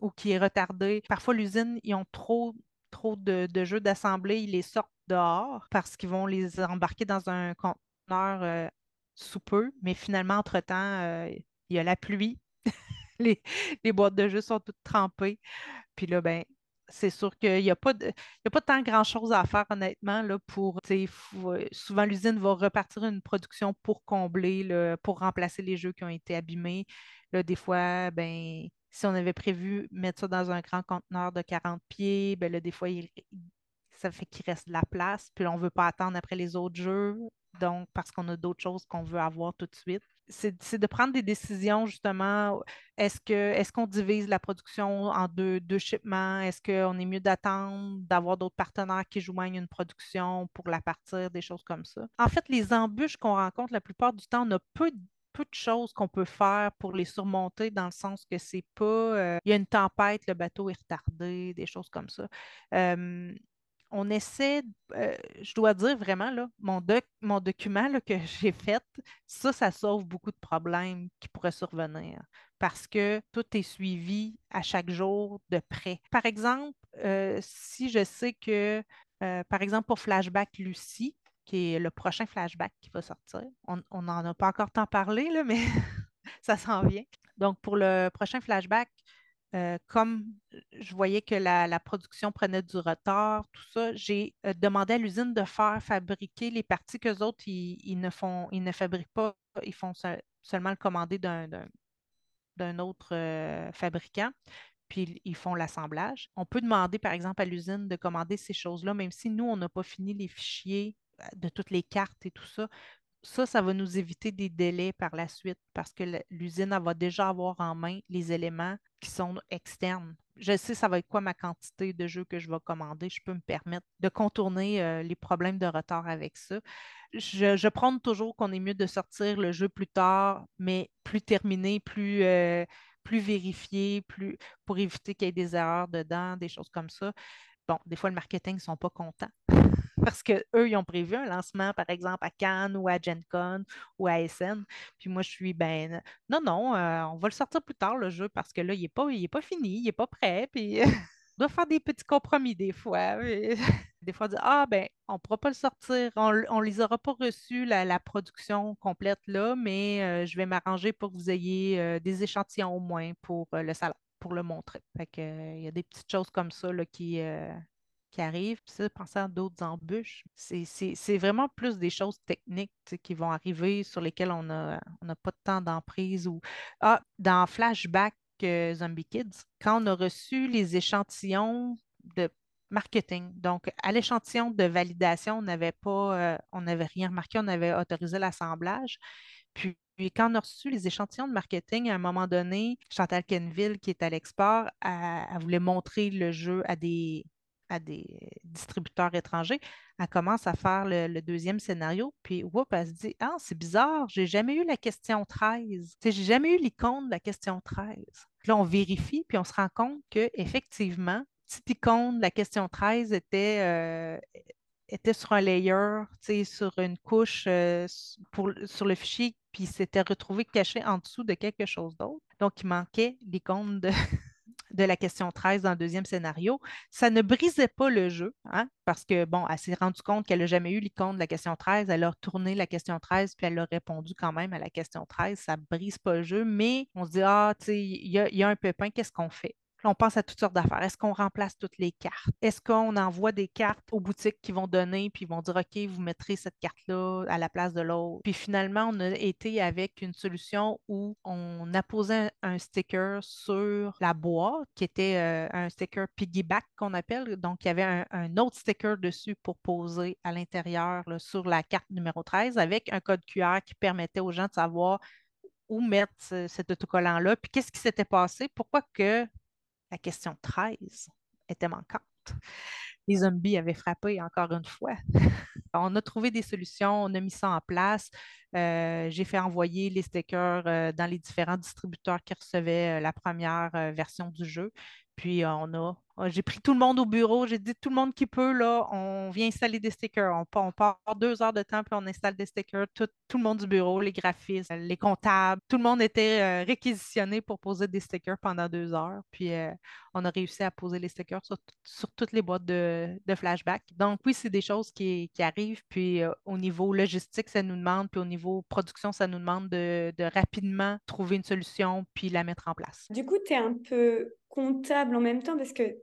[SPEAKER 2] ou qui est retardé. Parfois, l'usine, ils ont trop, trop de, jeux d'assemblée, ils les sortent dehors parce qu'ils vont les embarquer dans un conteneur sous peu, mais finalement, entre-temps, il y a la pluie. les, les boîtes de jeux sont toutes trempées. Puis là, ben, c'est sûr qu'il n'y a, pas a pas tant grand-chose à faire, honnêtement, pour, souvent l'usine va repartir une production pour combler, pour remplacer les jeux qui ont été abîmés. Là, des fois, ben, si on avait prévu mettre ça dans un grand conteneur de 40 pieds, ben, là, des fois, ça fait qu'il reste de la place, puis on ne veut pas attendre après les autres jeux, donc parce qu'on a d'autres choses qu'on veut avoir tout de suite c'est de prendre des décisions, justement. Est-ce que est-ce qu'on divise la production en deux, deux shipments? Est-ce qu'on est mieux d'attendre, d'avoir d'autres partenaires qui joignent une production pour la partir, des choses comme ça? En fait, les embûches qu'on rencontre la plupart du temps, on a peu de peu de choses qu'on peut faire pour les surmonter dans le sens que c'est pas euh, il y a une tempête, le bateau est retardé, des choses comme ça. On essaie, euh, je dois dire vraiment, là, mon, mon document que j'ai fait, ça, ça sauve beaucoup de problèmes qui pourraient survenir parce que tout est suivi à chaque jour de près. Par exemple, euh, si je sais que, euh, par exemple, pour Flashback Lucie, qui est le prochain flashback qui va sortir, on n'en a pas encore tant parlé, mais ça s'en vient. Donc, pour le prochain flashback, euh, comme je voyais que la, production prenait du retard, tout ça, j'ai euh, demandé à l'usine de faire fabriquer les parties qu'eux autres, ils, ne font, ils ne fabriquent pas, ils font seulement le commander d'un autre euh, fabricant, puis ils font l'assemblage. On peut demander, par exemple, à l'usine de commander ces choses-là, même si nous, on n'a pas fini les fichiers de toutes les cartes et tout ça ça, ça va nous éviter des délais par la suite parce que l'usine va déjà avoir en main les éléments qui sont externes. Je sais ça va être quoi ma quantité de jeux que je vais commander? Je peux me permettre de contourner euh, les problèmes de retard avec ça. Je, je prends toujours qu'on est mieux de sortir le jeu plus tard, mais plus terminé, plus, euh, plus vérifié, plus pour éviter qu'il y ait des erreurs dedans, des choses comme ça. Bon, des fois, le marketing ne sont pas contents parce qu'eux, ils ont prévu un lancement, par exemple, à Cannes ou à Gen Con ou à SN. Puis moi, je suis, ben, non, non, euh, on va le sortir plus tard, le jeu, parce que là, il n'est pas, pas fini, il n'est pas prêt. Puis on doit faire des petits compromis des fois. des fois, on dit, ah, ben, on ne pourra pas le sortir, on ne les aura pas reçus, la, production complète là, mais euh, je vais m'arranger pour que vous ayez euh, des échantillons au moins pour le salon pour le montrer. Fait que, il y a des petites choses comme ça là, qui, qui arrivent. Puis ça, penser à d'autres embûches, c'est vraiment plus des choses techniques qui vont arriver sur lesquelles on n'a on pas de temps d'emprise. Ou ah, dans Flashback euh, Zombie Kids, quand on a reçu les échantillons de marketing. Donc, à l'échantillon de validation, on n'avait pas, euh, on n'avait rien remarqué, on avait autorisé l'assemblage. Puis, quand on a reçu les échantillons de marketing, à un moment donné, Chantal Kenville, qui est à l'export, voulait montrer le jeu à des, à des distributeurs étrangers, elle commence à faire le, deuxième scénario, puis whoop, elle se dit Ah, c'est bizarre, j'ai jamais eu la question 13. J'ai jamais eu l'icône de la question 13. Là, on vérifie, puis on se rend compte qu'effectivement, cette icône de la question 13 était, euh, était sur un layer, sur une couche euh, pour, sur le fichier, puis s'était retrouvé caché en dessous de quelque chose d'autre. Donc, il manquait l'icône de, de la question 13 dans le deuxième scénario. Ça ne brisait pas le jeu, hein, parce que, bon, elle s'est rendue compte qu'elle n'a jamais eu l'icône de la question 13. Elle a retourné la question 13, puis elle a répondu quand même à la question 13. Ça ne brise pas le jeu, mais on se dit, ah, tu sais, il y, a un pépin, qu'est-ce qu'on fait? On pense à toutes sortes d'affaires. Est-ce qu'on remplace toutes les cartes? Est-ce qu'on envoie des cartes aux boutiques qui vont donner, puis vont dire, OK, vous mettrez cette carte-là à la place de l'autre? Puis finalement, on a été avec une solution où on a posé un, sticker sur la boîte, qui était euh, un sticker piggyback qu'on appelle. Donc, il y avait un, autre sticker dessus pour poser à l'intérieur sur la carte numéro 13 avec un code QR qui permettait aux gens de savoir où mettre cet autocollant-là, puis qu'est-ce qui s'était passé, pourquoi que la question 13 était manquante. Les zombies avaient frappé encore une fois. on a trouvé des solutions, on a mis ça en place. Euh, j'ai fait envoyer les stickers euh, dans les différents distributeurs qui recevaient euh, la première version du jeu. Puis on a ah, j'ai pris tout le monde au bureau, j'ai dit tout le monde qui peut, là, on vient installer des stickers. On, part deux heures de temps, puis on installe des stickers. Tout, le monde du bureau, les graphistes, les comptables, tout le monde était euh, réquisitionné pour poser des stickers pendant deux heures. Puis euh, on a réussi à poser les stickers sur, toutes les boîtes de, flashback. Donc oui, c'est des choses qui, arrivent. Puis euh, au niveau logistique, ça nous demande, puis au niveau production, ça nous demande de, de rapidement trouver une solution, puis la mettre en place.
[SPEAKER 1] Du coup, tu es un peu comptable en même temps parce que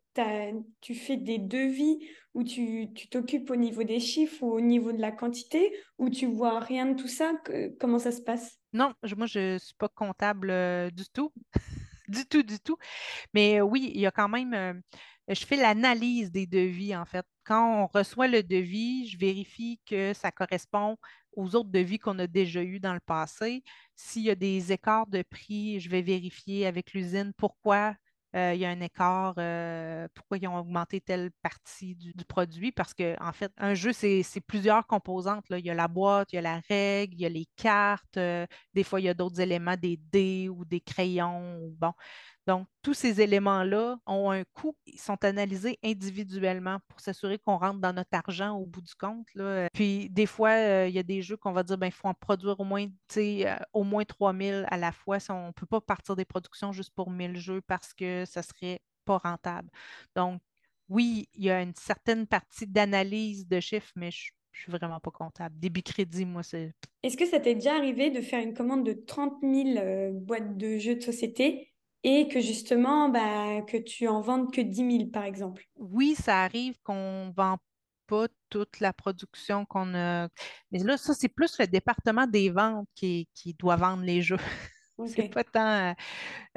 [SPEAKER 1] tu fais des devis où tu t'occupes au niveau des chiffres ou au niveau de la quantité ou tu vois rien de tout ça? Comment ça se passe?
[SPEAKER 2] Non, moi je ne suis pas comptable euh, du tout. du tout, du tout. Mais euh, oui, il y a quand même, euh, je fais l'analyse des devis en fait. Quand on reçoit le devis, je vérifie que ça correspond aux autres devis qu'on a déjà eus dans le passé. S'il y a des écarts de prix, je vais vérifier avec l'usine pourquoi euh, il y a un écart, euh, pourquoi ils ont augmenté telle partie du, produit, parce qu'en en fait, un jeu, c'est plusieurs composantes. Là. Il y a la boîte, il y a la règle, il y a les cartes, euh, des fois, il y a d'autres éléments, des dés ou des crayons. Bon. Donc, tous ces éléments-là ont un coût, ils sont analysés individuellement pour s'assurer qu'on rentre dans notre argent au bout du compte. Puis, des fois, euh, il y a des jeux qu'on va dire, ben, il faut en produire au moins, euh, au moins 3000 à la fois. on ne peut pas partir des productions juste pour 1000 jeux parce que ça serait pas rentable. Donc, oui, il y a une certaine partie d'analyse de chiffres, mais je je suis vraiment pas comptable. Débit crédit, moi, c'est.
[SPEAKER 1] Est-ce que ça t'est déjà arrivé de faire une commande de 30 000 euh, boîtes de jeux de société et que justement, bah, que tu en vendes que 10 000, par exemple.
[SPEAKER 2] Oui, ça arrive qu'on ne vend pas toute la production qu'on a. Mais là, ça, c'est plus le département des ventes qui, doit vendre les jeux. C'est pas tant.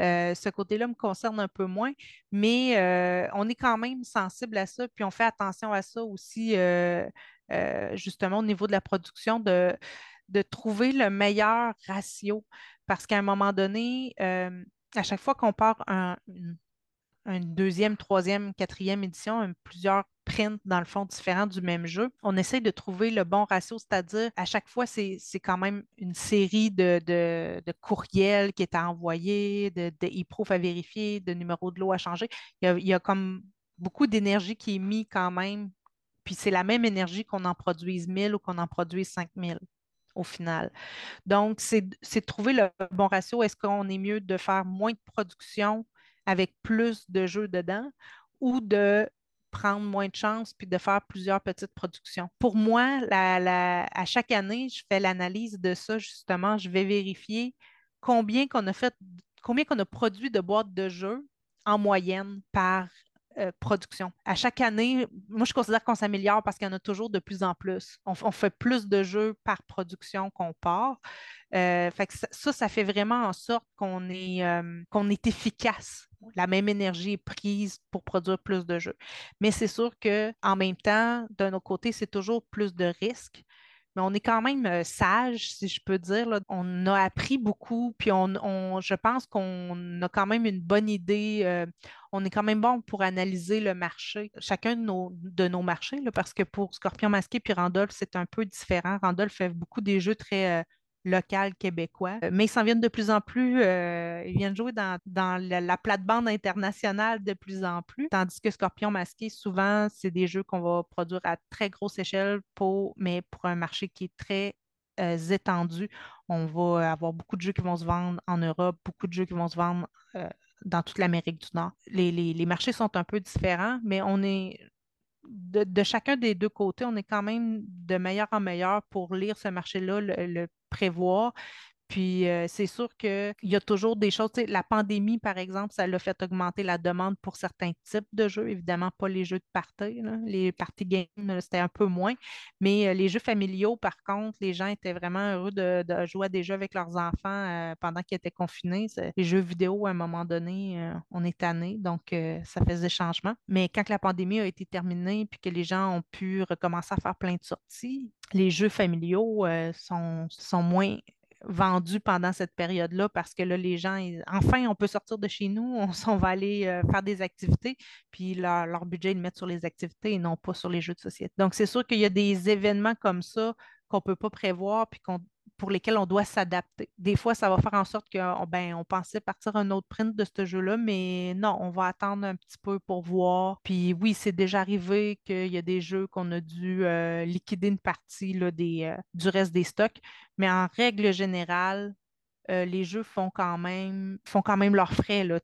[SPEAKER 2] Euh, ce côté-là me concerne un peu moins, mais euh, on est quand même sensible à ça, puis on fait attention à ça aussi, euh, justement, au niveau de la production, de, de trouver le meilleur ratio. Parce qu'à un moment donné, à chaque fois qu'on part un, une deuxième, troisième, quatrième édition, plusieurs prints, dans le fond, différents du même jeu. On essaie de trouver le bon ratio, c'est-à-dire à chaque fois, c'est quand même une série de, courriels qui est à envoyer, de, e-proof à vérifier, de numéros de lot à changer. Il y a, comme beaucoup d'énergie qui est mise quand même, puis c'est la même énergie qu'on en produise 1000 ou qu'on en produise 5000 au final. Donc, c'est de trouver le bon ratio. Est-ce qu'on est mieux de faire moins de production avec plus de jeux dedans ou de prendre moins de chance puis de faire plusieurs petites productions? Pour moi, à chaque année, je fais l'analyse de ça, justement. Je vais vérifier combien qu'on a fait, combien qu'on a produit de boîtes de jeux en moyenne par euh, production. À chaque année, moi, je considère qu'on s'améliore parce qu'il y en a toujours de plus en plus. On, fait plus de jeux par production qu'on part. Euh, ça, ça, fait vraiment en sorte qu'on est, euh, qu'on est efficace. La même énergie est prise pour produire plus de jeux. Mais c'est sûr qu'en même temps, d'un autre côté, c'est toujours plus de risques mais on est quand même euh, sage, si je peux dire. On a appris beaucoup, puis on, je pense qu'on a quand même une bonne idée. Euh, on est quand même bon pour analyser le marché, chacun de nos, marchés, parce que pour Scorpion Masqué puis Randolph, c'est un peu différent. Randolph fait beaucoup des jeux très euh, local québécois. Euh, mais ils s'en viennent de plus en plus, euh, ils viennent jouer dans, la, plate-bande internationale de plus en plus, tandis que Scorpion Masqué, souvent, c'est des jeux qu'on va produire à très grosse échelle, pour, mais pour un marché qui est très euh, étendu. On va avoir beaucoup de jeux qui vont se vendre en Europe, beaucoup de jeux qui vont se vendre dans toute l'Amérique du Nord. Les, marchés sont un peu différents, mais on est de, chacun des deux côtés, on est quand même de meilleur en meilleur pour lire ce marché-là, le, prévoir, Puis euh, c'est sûr qu'il y a toujours des choses. La pandémie, par exemple, ça l'a fait augmenter la demande pour certains types de jeux. Évidemment, pas les jeux de party. Les party games, c'était un peu moins. Mais euh, les jeux familiaux, par contre, les gens étaient vraiment heureux de, jouer à des jeux avec leurs enfants euh, pendant qu'ils étaient confinés. Les jeux vidéo, à un moment donné, on est tanné, donc ça faisait changement. Mais quand la pandémie a été terminée puis que les gens ont pu recommencer à faire plein de sorties, les jeux familiaux sont, sont moins vendus pendant cette période-là parce que là, les gens, enfin, on peut sortir de chez nous, on, va aller euh, faire des activités, puis leur, budget, ils le mettent sur les activités et non pas sur les jeux de société. Donc, c'est sûr qu'il y a des événements comme ça qu'on ne peut pas prévoir, puis qu'on pour lesquels on doit s'adapter. Des fois, ça va faire en sorte qu'on ben, on pensait partir un autre print de ce jeu-là, mais non, on va attendre un petit peu pour voir. Puis oui, c'est déjà arrivé qu'il y a des jeux qu'on a dû euh, liquider une partie euh, du reste des stocks, mais en règle générale, euh, les jeux font quand même leurs frais. Là,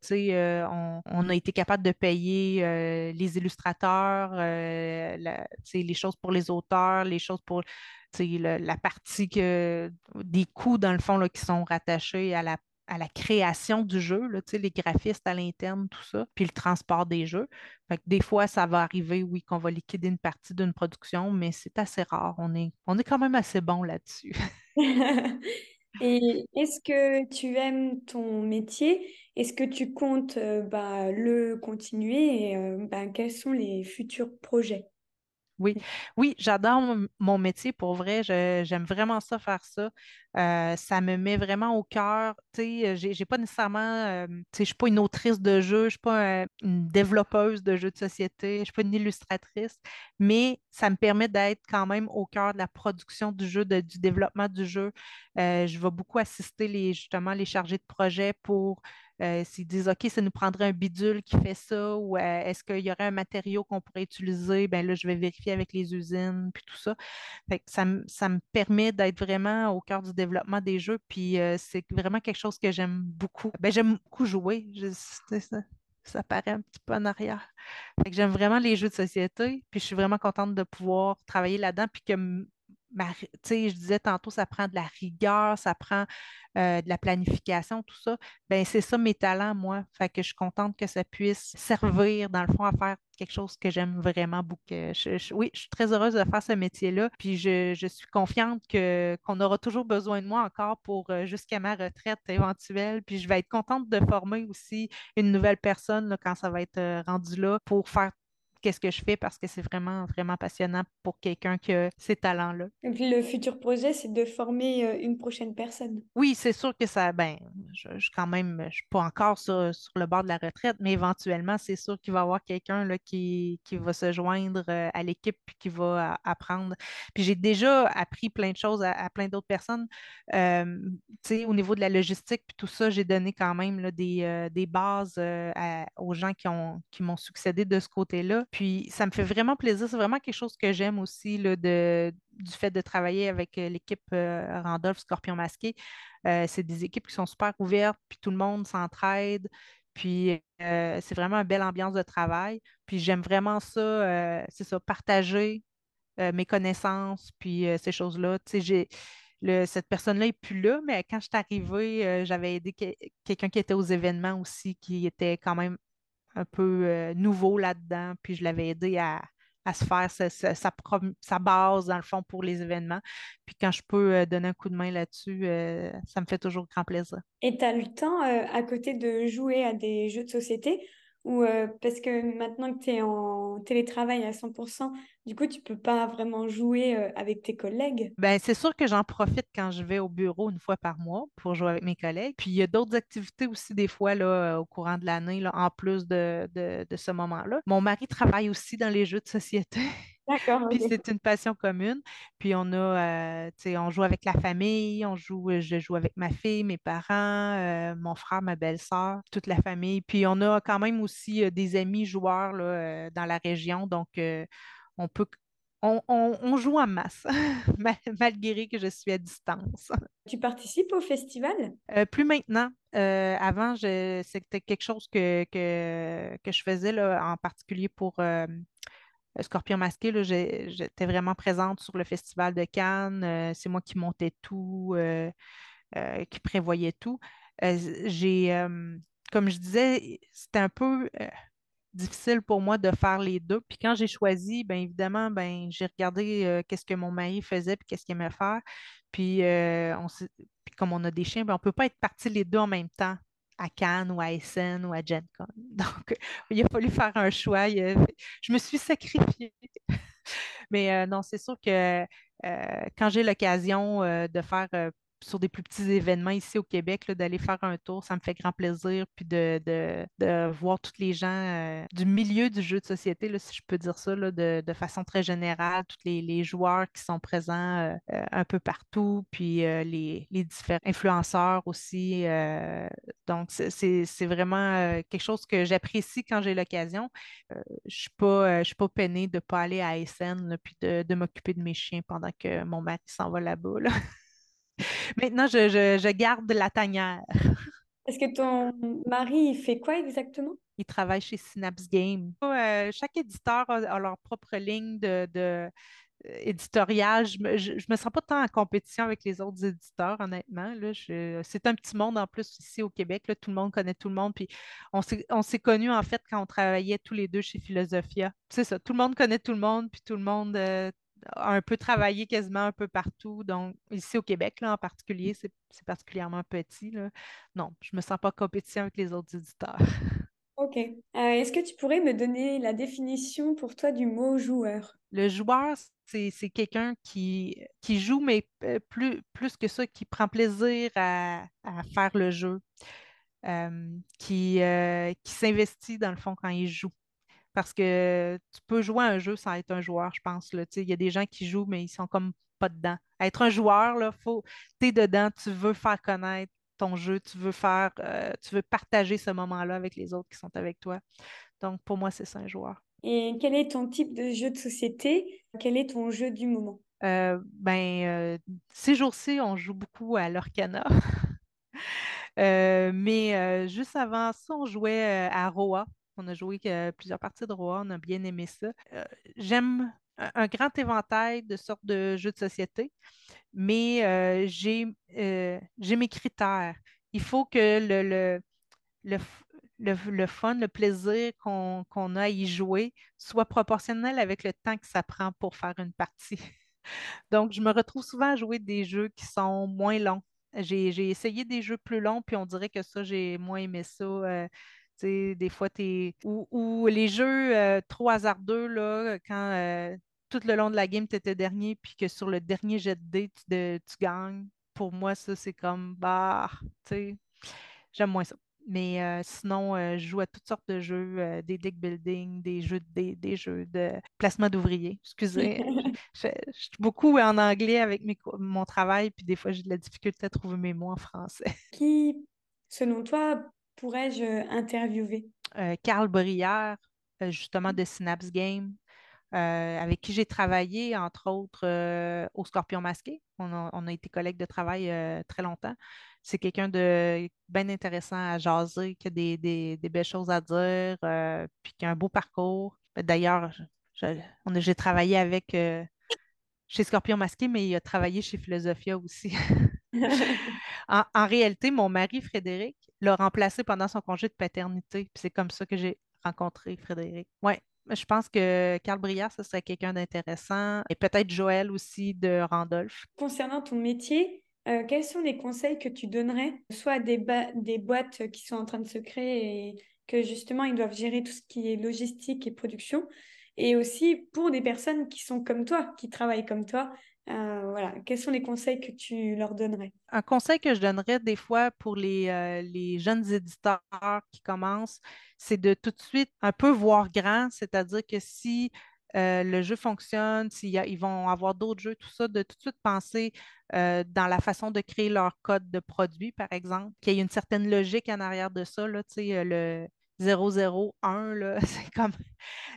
[SPEAKER 2] on, a été capable de payer les illustrateurs, les choses pour les auteurs, les choses pour la partie des coûts, dans le fond, qui sont rattachés à la, à la création du jeu, là, les graphistes à l'interne, tout ça, puis le transport des jeux. des fois, ça va arriver, oui, qu'on va liquider une partie d'une production, mais c'est assez rare. On est, on est quand même assez bon là-dessus.
[SPEAKER 1] Et est-ce que tu aimes ton métier? Est-ce que tu comptes euh, bah, le continuer? Et euh, bah, quels sont les futurs projets?
[SPEAKER 2] Oui, oui, j'adore mon métier pour vrai. J'aime vraiment ça, faire ça. Ça me met vraiment au cœur. Sais, j'ai pas nécessairement, euh, je suis pas une autrice de jeu, je suis pas une développeuse de jeux de société, je suis pas une illustratrice, mais ça me permet d'être quand même au cœur de la production du jeu, du développement du jeu. Je vais beaucoup assister les, justement les chargés de projet pour s'ils disent OK, ça nous prendrait un bidule qui fait ça, ou est-ce qu'il y aurait un matériau qu'on pourrait utiliser, ben là, je vais vérifier avec les usines, puis tout ça. ça, me permet d'être vraiment au cœur du développement des jeux, puis euh, c'est vraiment quelque chose que j'aime beaucoup. Ben, j'aime beaucoup jouer. ça, ça paraît un petit peu en arrière. j'aime vraiment les jeux de société, puis je suis vraiment contente de pouvoir travailler là-dedans, puis que je disais tantôt, ça prend de la rigueur, ça prend euh, de la planification, tout ça. Ben c'est ça mes talents, moi. Fait que je suis contente que ça puisse servir, dans le fond, à faire quelque chose que j'aime vraiment beaucoup. oui, je suis très heureuse de faire ce métier-là. Puis je, suis confiante que, qu'on aura toujours besoin de moi encore pour euh, jusqu'à ma retraite éventuelle. Puis je vais être contente de former aussi une nouvelle personne quand ça va être euh, rendu là pour faire qu'est-ce que je fais parce que c'est vraiment, vraiment passionnant pour quelqu'un qui a ces talents-là.
[SPEAKER 1] Le futur projet, c'est de former euh, une prochaine personne.
[SPEAKER 2] Oui, c'est sûr que ça, ben, je, je quand même, je suis pas encore sur, le bord de la retraite, mais éventuellement, c'est sûr qu'il va y avoir quelqu'un là, qui, qui va se joindre euh, à l'équipe puis qui va apprendre. Puis j'ai déjà appris plein de choses à, plein d'autres personnes. Euh, au niveau de la logistique puis tout ça, j'ai donné quand même là, des, des bases aux gens qui ont qui m'ont succédé de ce côté-là. Puis ça me fait vraiment plaisir. C'est vraiment quelque chose que j'aime aussi là, de, du fait de travailler avec euh, l'équipe euh, Randolph Scorpion Masqué. Euh, c'est des équipes qui sont super ouvertes, puis tout le monde s'entraide. Puis c'est vraiment une belle ambiance de travail. Puis j'aime vraiment ça, c'est ça, partager mes connaissances, puis ces choses-là. Tu sais, j'ai. cette personne-là n'est plus là, mais quand je suis arrivée, j'avais aidé quelqu'un qui était aux événements aussi, qui était quand même un peu euh, nouveau là-dedans, puis je l'avais aidé à, se faire sa, base, dans le fond, pour les événements. Puis quand je peux euh, donner un coup de main là-dessus, euh, ça me fait toujours grand plaisir.
[SPEAKER 1] Et tu as le temps, à côté de jouer à des jeux de société, ou parce que maintenant que tu es en télétravail à 100%, du coup, tu peux pas vraiment jouer avec tes collègues?
[SPEAKER 2] Ben, c'est sûr que j'en profite quand je vais au bureau une fois par mois pour jouer avec mes collègues. Puis il y a d'autres activités aussi des fois là, au courant de l'année, en plus de, de, ce moment-là. Mon mari travaille aussi dans les jeux de société.
[SPEAKER 1] D'accord.
[SPEAKER 2] Puis c'est une passion commune. Puis on a, tu sais, on joue avec la famille, on joue, je joue avec ma fille, mes parents, mon frère, ma belle-sœur, toute la famille. Puis on a quand même aussi des amis joueurs là, dans la région. Donc, on peut on, joue en masse, malgré que je suis à distance.
[SPEAKER 1] Tu participes au festival?
[SPEAKER 2] Euh, plus maintenant. Euh, avant, c'était quelque chose que, que, je faisais là, en particulier pour euh, Scorpion Masqué. J'étais vraiment présente sur le festival de Cannes. c'est moi qui montais tout. qui prévoyait tout. j'ai, comme je disais, c'était un peu difficile pour moi de faire les deux. Puis quand j'ai choisi, bien évidemment, ben, j'ai regardé qu'est-ce que mon mari faisait puis qu'est-ce qu'il aimait faire. Puis, on comme on a des chiens, ben, on ne peut pas être partis les deux en même temps à Cannes ou à Essen ou à GenCon. Donc, il a fallu faire un choix. Je me suis sacrifiée. Mais non, c'est sûr que quand j'ai l'occasion de faire sur des plus petits événements ici au Québec, d'aller faire un tour, ça me fait grand plaisir. Puis de, voir tous les gens euh, du milieu du jeu de société, si je peux dire ça, de, façon très générale, tous les, joueurs qui sont présents euh, euh, un peu partout, puis les, différents influenceurs aussi. donc, c'est vraiment quelque chose que j'apprécie quand j'ai l'occasion. je ne suis, pas, peinée de ne pas aller à SN, puis de, m'occuper de mes chiens pendant que mon mari s'en va là-bas. Là. Maintenant, je, garde la tanière.
[SPEAKER 1] Est-ce que ton mari, il fait quoi exactement?
[SPEAKER 2] Il travaille chez Synapse Game. Euh, chaque éditeur a, leur propre ligne de, euh. Je ne me, sens pas tant en compétition avec les autres éditeurs, honnêtement. c'est un petit monde en plus ici au Québec. tout le monde connaît tout le monde. Puis on s'est connus en fait quand on travaillait tous les deux chez Philosophia. C'est ça, tout le monde connaît tout le monde, puis tout le monde euh, un peu travaillé quasiment un peu partout. Donc, ici au Québec, là, en particulier, c'est particulièrement petit. Là. Non, je ne me sens pas compétition avec les autres éditeurs.
[SPEAKER 1] OK. Euh, est-ce que tu pourrais me donner la définition pour toi du mot joueur?
[SPEAKER 2] Le joueur, c'est quelqu'un qui, qui joue, mais euh, plus, plus que ça, qui prend plaisir à, faire le jeu, euh, qui, qui s'investit dans le fond quand il joue parce que tu peux jouer à un jeu sans être un joueur, je pense. Il y a des gens qui jouent, mais ils sont comme pas dedans. Être un joueur, là, faut, tu es dedans, tu veux faire connaître ton jeu, tu veux faire, euh, tu veux partager ce moment-là avec les autres qui sont avec toi. Donc, pour moi, c'est ça un joueur.
[SPEAKER 1] Et quel est ton type de jeu de société? Quel est ton jeu du moment?
[SPEAKER 2] Euh, ben, euh, ces jours-ci, on joue beaucoup à l'Orcana. mais juste avant ça, on jouait à Roa. On a joué plusieurs parties de Roa, on a bien aimé ça. Euh, j'aime un, grand éventail de sortes de jeux de société, mais euh, euh, j'ai mes critères. Il faut que le, fun, le plaisir qu'on a à y jouer soit proportionnel avec le temps que ça prend pour faire une partie. Donc, je me retrouve souvent à jouer des jeux qui sont moins longs. J'ai essayé des jeux plus longs, puis on dirait que ça, j'ai moins aimé ça des fois, tu Ou, les jeux euh, trop hasardeux, là, quand euh, tout le long de la game, tu étais dernier, puis que sur le dernier jet de dés, tu, gagnes. Pour moi, ça, c'est comme, bah, tu sais, j'aime moins ça. Mais euh, sinon, je joue à toutes sortes de jeux, des deck building, des jeux de des jeux de placement d'ouvriers. Excusez. je, suis beaucoup en anglais avec mon travail, puis des fois, j'ai de la difficulté à trouver mes mots en français.
[SPEAKER 1] Qui, selon toi, pourrais-je interviewer?
[SPEAKER 2] Euh, Carl Brière, euh, justement de Synapse Game, euh, avec qui j'ai travaillé, entre autres, au Scorpion Masqué. On a, été collègues de travail très longtemps. C'est quelqu'un de bien intéressant à jaser, qui a des, belles choses à dire, puis qui a un beau parcours. D'ailleurs, j'ai travaillé avec chez Scorpion Masqué, mais il a travaillé chez Philosophia aussi. en, réalité, mon mari, Frédéric, l'a remplacé pendant son congé de paternité. c'est comme ça que j'ai rencontré Frédéric. Oui, je pense que Carl Briard, ce serait quelqu'un d'intéressant. Et peut-être Joël aussi de Randolph.
[SPEAKER 1] Concernant ton métier, euh, quels sont les conseils que tu donnerais, soit des, des boîtes qui sont en train de se créer et que justement ils doivent gérer tout ce qui est logistique et production, et aussi pour des personnes qui sont comme toi, qui travaillent comme toi. Euh, voilà, quels sont les conseils que tu leur donnerais?
[SPEAKER 2] Un conseil que je donnerais des fois pour les, euh, les jeunes éditeurs qui commencent, c'est de tout de suite un peu voir grand, c'est-à-dire que si euh, le jeu fonctionne, s'ils vont avoir d'autres jeux, tout ça, de tout de suite penser dans la façon de créer leur code de produit, par exemple, qu'il y ait une certaine logique en arrière de ça. Là, le, 001, là, c'est comme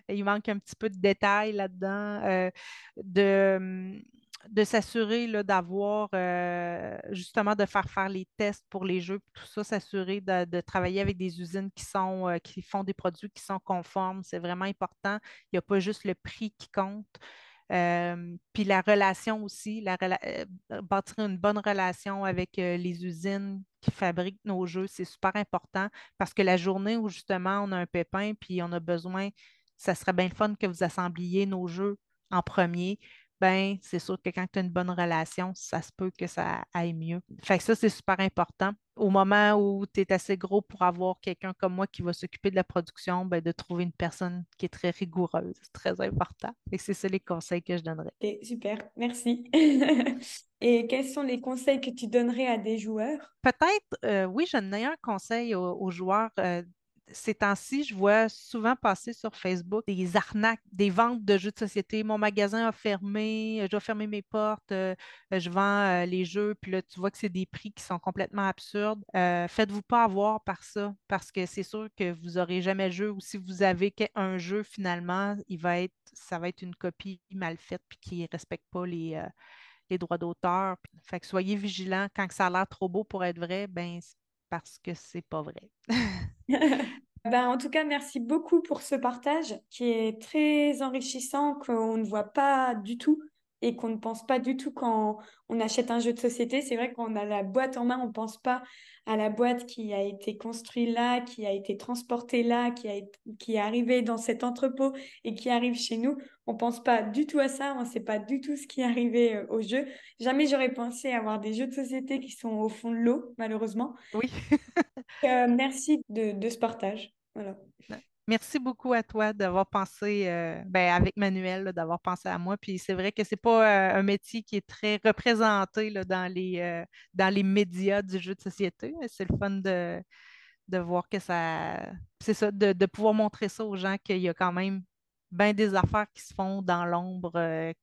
[SPEAKER 2] il manque un petit peu de détails là-dedans, de, hum, de s'assurer d'avoir euh, justement de faire faire les tests pour les jeux, tout ça, s'assurer de, travailler avec des usines qui sont euh, qui font des produits qui sont conformes, c'est vraiment important. Il n'y a pas juste le prix qui compte. Euh, puis la relation aussi, la bâtir une bonne relation avec les usines qui fabriquent nos jeux, c'est super important parce que la journée où justement on a un pépin puis on a besoin, ça serait bien le fun que vous assembliez nos jeux en premier ben c'est sûr que quand tu as une bonne relation, ça se peut que ça aille mieux. Fait que ça, c'est super important. Au moment où tu es assez gros pour avoir quelqu'un comme moi qui va s'occuper de la production, ben, de trouver une personne qui est très rigoureuse. C'est très important. Et c'est ça les conseils que je donnerais.
[SPEAKER 1] super, merci. Et quels sont les conseils que tu donnerais à des joueurs?
[SPEAKER 2] Peut-être, euh, oui, je donnerais un conseil aux, joueurs euh, ces temps-ci, je vois souvent passer sur Facebook des arnaques, des ventes de jeux de société. Mon magasin a fermé, je dois fermer mes portes, euh, je vends euh, les jeux, puis là, tu vois que c'est des prix qui sont complètement absurdes. Euh, faites-vous pas avoir par ça, parce que c'est sûr que vous n'aurez jamais le jeu, ou si vous avez un jeu, finalement, il va être, ça va être une copie mal faite, puis qui ne respecte pas les, les droits d'auteur. Fait que soyez vigilants. Quand ça a l'air trop beau pour être vrai, ben parce que c'est pas vrai.
[SPEAKER 1] ben, en tout cas, merci beaucoup pour ce partage qui est très enrichissant, qu'on ne voit pas du tout et qu'on ne pense pas du tout quand on achète un jeu de société. C'est vrai qu'on a la boîte en main, on ne pense pas à la boîte qui a été construite là, qui a été transportée là, qui, a qui est arrivée dans cet entrepôt et qui arrive chez nous. On ne pense pas du tout à ça, on ne sait pas du tout ce qui est arrivé euh, au jeu. Jamais j'aurais pensé avoir des jeux de société qui sont au fond de l'eau, malheureusement.
[SPEAKER 2] Oui.
[SPEAKER 1] Euh, merci de, de ce partage. Voilà.
[SPEAKER 2] Merci beaucoup à toi d'avoir pensé, euh, ben, avec Manuel, d'avoir pensé à moi. Puis c'est vrai que ce n'est pas euh, un métier qui est très représenté dans, les, euh, dans les médias du jeu de société. C'est le fun de, de voir que ça. C'est ça, de, pouvoir montrer ça aux gens qu'il y a quand même bien des affaires qui se font dans l'ombre,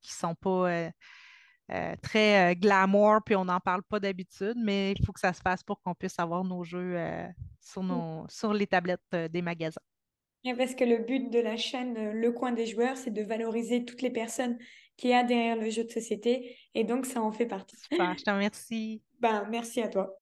[SPEAKER 2] qui ne sont pas. très glamour, puis on n'en parle pas d'habitude, mais il faut que ça se fasse pour qu'on puisse avoir nos jeux sur, nos, sur les tablettes des magasins
[SPEAKER 1] parce que le but de la chaîne euh, Le Coin des joueurs, c'est de valoriser toutes les personnes qui y derrière le jeu de société. Et donc, ça en fait partie.
[SPEAKER 2] Super, je te remercie.
[SPEAKER 1] Ben, merci à toi.